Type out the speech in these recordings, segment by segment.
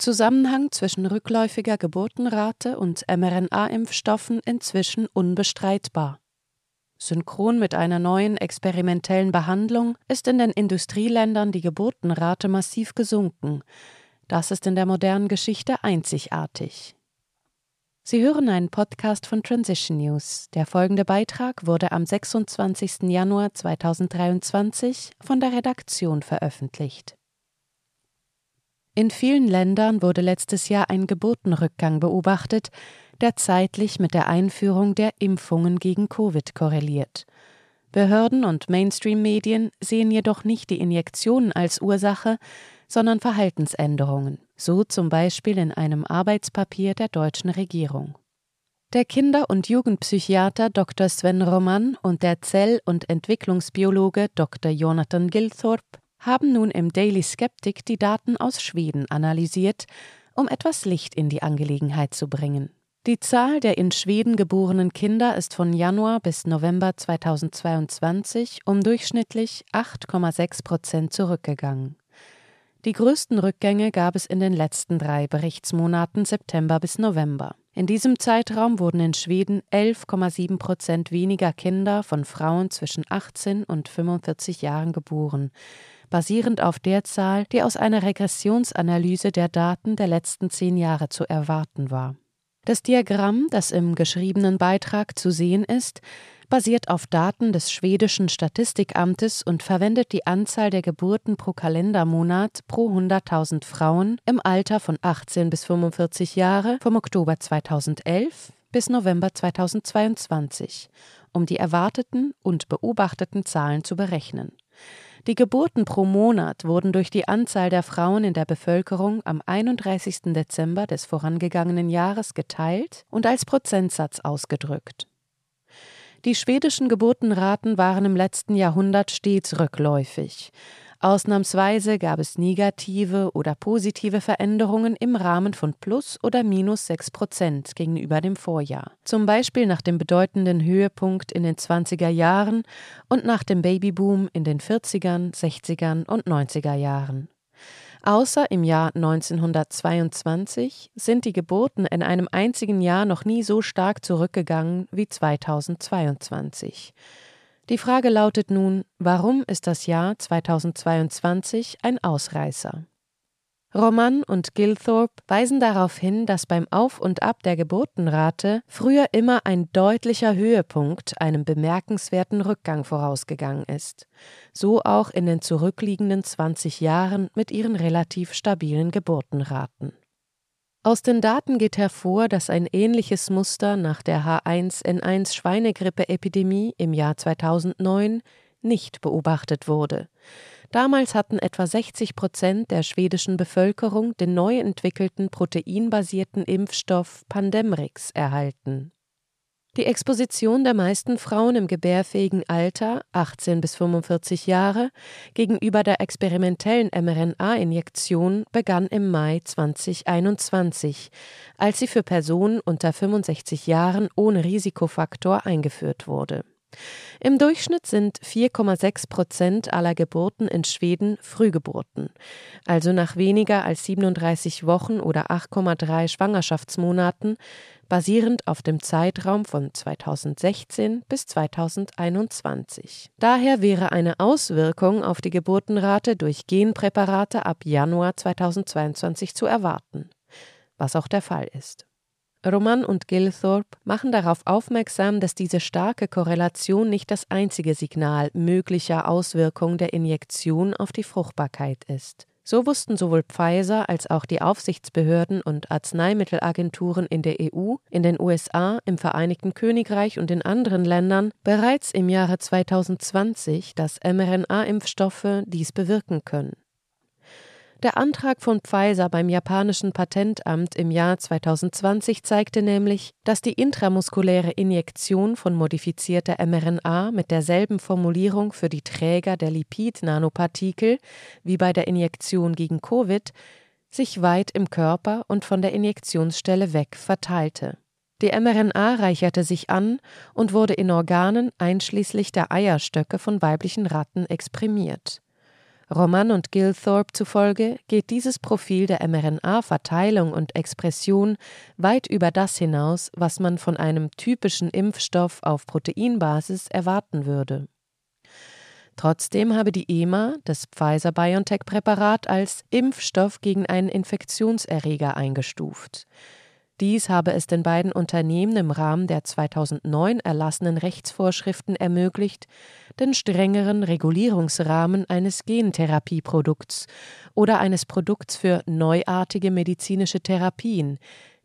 Zusammenhang zwischen rückläufiger Geburtenrate und mRNA-Impfstoffen inzwischen unbestreitbar. Synchron mit einer neuen experimentellen Behandlung ist in den Industrieländern die Geburtenrate massiv gesunken. Das ist in der modernen Geschichte einzigartig. Sie hören einen Podcast von Transition News. Der folgende Beitrag wurde am 26. Januar 2023 von der Redaktion veröffentlicht. In vielen Ländern wurde letztes Jahr ein Geburtenrückgang beobachtet, der zeitlich mit der Einführung der Impfungen gegen Covid korreliert. Behörden und Mainstream-Medien sehen jedoch nicht die Injektionen als Ursache, sondern Verhaltensänderungen, so zum Beispiel in einem Arbeitspapier der deutschen Regierung. Der Kinder- und Jugendpsychiater Dr. Sven Roman und der Zell- und Entwicklungsbiologe Dr. Jonathan Gilthorpe haben nun im Daily Skeptic die Daten aus Schweden analysiert, um etwas Licht in die Angelegenheit zu bringen. Die Zahl der in Schweden geborenen Kinder ist von Januar bis November 2022 um durchschnittlich 8,6 Prozent zurückgegangen. Die größten Rückgänge gab es in den letzten drei Berichtsmonaten September bis November. In diesem Zeitraum wurden in Schweden 11,7 Prozent weniger Kinder von Frauen zwischen 18 und 45 Jahren geboren, basierend auf der Zahl, die aus einer Regressionsanalyse der Daten der letzten zehn Jahre zu erwarten war. Das Diagramm, das im geschriebenen Beitrag zu sehen ist, basiert auf Daten des schwedischen Statistikamtes und verwendet die Anzahl der Geburten pro Kalendermonat pro 100.000 Frauen im Alter von 18 bis 45 Jahre vom Oktober 2011 bis November 2022, um die erwarteten und beobachteten Zahlen zu berechnen. Die Geburten pro Monat wurden durch die Anzahl der Frauen in der Bevölkerung am 31. Dezember des vorangegangenen Jahres geteilt und als Prozentsatz ausgedrückt. Die schwedischen Geburtenraten waren im letzten Jahrhundert stets rückläufig. Ausnahmsweise gab es negative oder positive Veränderungen im Rahmen von plus oder minus 6 Prozent gegenüber dem Vorjahr. Zum Beispiel nach dem bedeutenden Höhepunkt in den 20er Jahren und nach dem Babyboom in den 40ern, 60ern und 90er Jahren. Außer im Jahr 1922 sind die Geburten in einem einzigen Jahr noch nie so stark zurückgegangen wie 2022. Die Frage lautet nun, warum ist das Jahr 2022 ein Ausreißer? Roman und Gilthorpe weisen darauf hin, dass beim Auf und Ab der Geburtenrate früher immer ein deutlicher Höhepunkt einem bemerkenswerten Rückgang vorausgegangen ist. So auch in den zurückliegenden 20 Jahren mit ihren relativ stabilen Geburtenraten. Aus den Daten geht hervor, dass ein ähnliches Muster nach der H1N1 Schweinegrippe-Epidemie im Jahr 2009 nicht beobachtet wurde. Damals hatten etwa 60 Prozent der schwedischen Bevölkerung den neu entwickelten proteinbasierten Impfstoff Pandemrix erhalten. Die Exposition der meisten Frauen im gebärfähigen Alter 18 bis 45 Jahre gegenüber der experimentellen mRNA-Injektion begann im Mai 2021, als sie für Personen unter 65 Jahren ohne Risikofaktor eingeführt wurde. Im Durchschnitt sind 4,6 Prozent aller Geburten in Schweden Frühgeburten, also nach weniger als 37 Wochen oder 8,3 Schwangerschaftsmonaten, basierend auf dem Zeitraum von 2016 bis 2021. Daher wäre eine Auswirkung auf die Geburtenrate durch Genpräparate ab Januar 2022 zu erwarten, was auch der Fall ist. Roman und Gilthorpe machen darauf aufmerksam, dass diese starke Korrelation nicht das einzige Signal möglicher Auswirkungen der Injektion auf die Fruchtbarkeit ist. So wussten sowohl Pfizer als auch die Aufsichtsbehörden und Arzneimittelagenturen in der EU, in den USA, im Vereinigten Königreich und in anderen Ländern bereits im Jahre 2020, dass mRNA-Impfstoffe dies bewirken können. Der Antrag von Pfizer beim japanischen Patentamt im Jahr 2020 zeigte nämlich, dass die intramuskuläre Injektion von modifizierter mRNA mit derselben Formulierung für die Träger der Lipid-Nanopartikel wie bei der Injektion gegen Covid sich weit im Körper und von der Injektionsstelle weg verteilte. Die mRNA reicherte sich an und wurde in Organen einschließlich der Eierstöcke von weiblichen Ratten exprimiert. Roman und Gilthorpe zufolge geht dieses Profil der mRNA-Verteilung und Expression weit über das hinaus, was man von einem typischen Impfstoff auf Proteinbasis erwarten würde. Trotzdem habe die EMA das Pfizer-BioNTech-Präparat als Impfstoff gegen einen Infektionserreger eingestuft. Dies habe es den beiden Unternehmen im Rahmen der 2009 erlassenen Rechtsvorschriften ermöglicht, den strengeren Regulierungsrahmen eines Gentherapieprodukts oder eines Produkts für neuartige medizinische Therapien,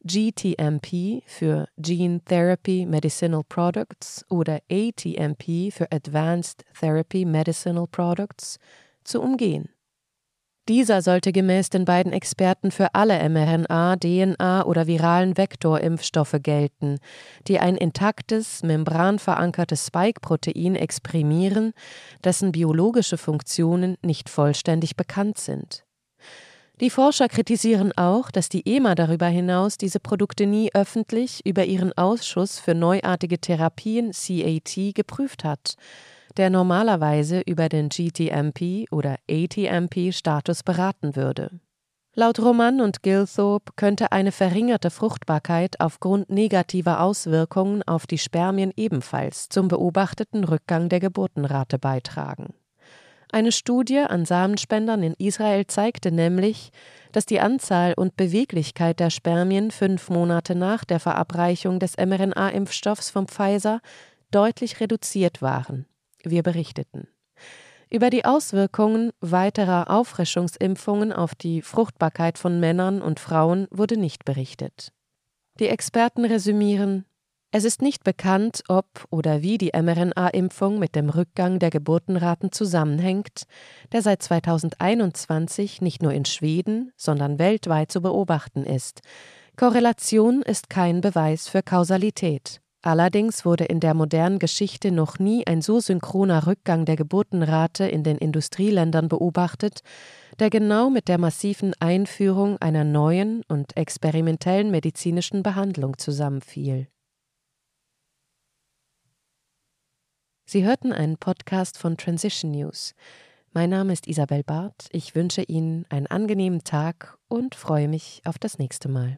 GTMP für Gene Therapy Medicinal Products oder ATMP für Advanced Therapy Medicinal Products, zu umgehen. Dieser sollte gemäß den beiden Experten für alle mRNA, DNA oder viralen Vektorimpfstoffe gelten, die ein intaktes, membranverankertes Spike-Protein exprimieren, dessen biologische Funktionen nicht vollständig bekannt sind. Die Forscher kritisieren auch, dass die EMA darüber hinaus diese Produkte nie öffentlich über ihren Ausschuss für neuartige Therapien CAT geprüft hat der normalerweise über den GTMP oder ATMP-Status beraten würde. Laut Roman und Gilthorpe könnte eine verringerte Fruchtbarkeit aufgrund negativer Auswirkungen auf die Spermien ebenfalls zum beobachteten Rückgang der Geburtenrate beitragen. Eine Studie an Samenspendern in Israel zeigte nämlich, dass die Anzahl und Beweglichkeit der Spermien fünf Monate nach der Verabreichung des mRNA-Impfstoffs von Pfizer deutlich reduziert waren. Wir berichteten. Über die Auswirkungen weiterer Auffrischungsimpfungen auf die Fruchtbarkeit von Männern und Frauen wurde nicht berichtet. Die Experten resümieren, es ist nicht bekannt, ob oder wie die mRNA-Impfung mit dem Rückgang der Geburtenraten zusammenhängt, der seit 2021 nicht nur in Schweden, sondern weltweit zu beobachten ist. Korrelation ist kein Beweis für Kausalität. Allerdings wurde in der modernen Geschichte noch nie ein so synchroner Rückgang der Geburtenrate in den Industrieländern beobachtet, der genau mit der massiven Einführung einer neuen und experimentellen medizinischen Behandlung zusammenfiel. Sie hörten einen Podcast von Transition News. Mein Name ist Isabel Barth. Ich wünsche Ihnen einen angenehmen Tag und freue mich auf das nächste Mal.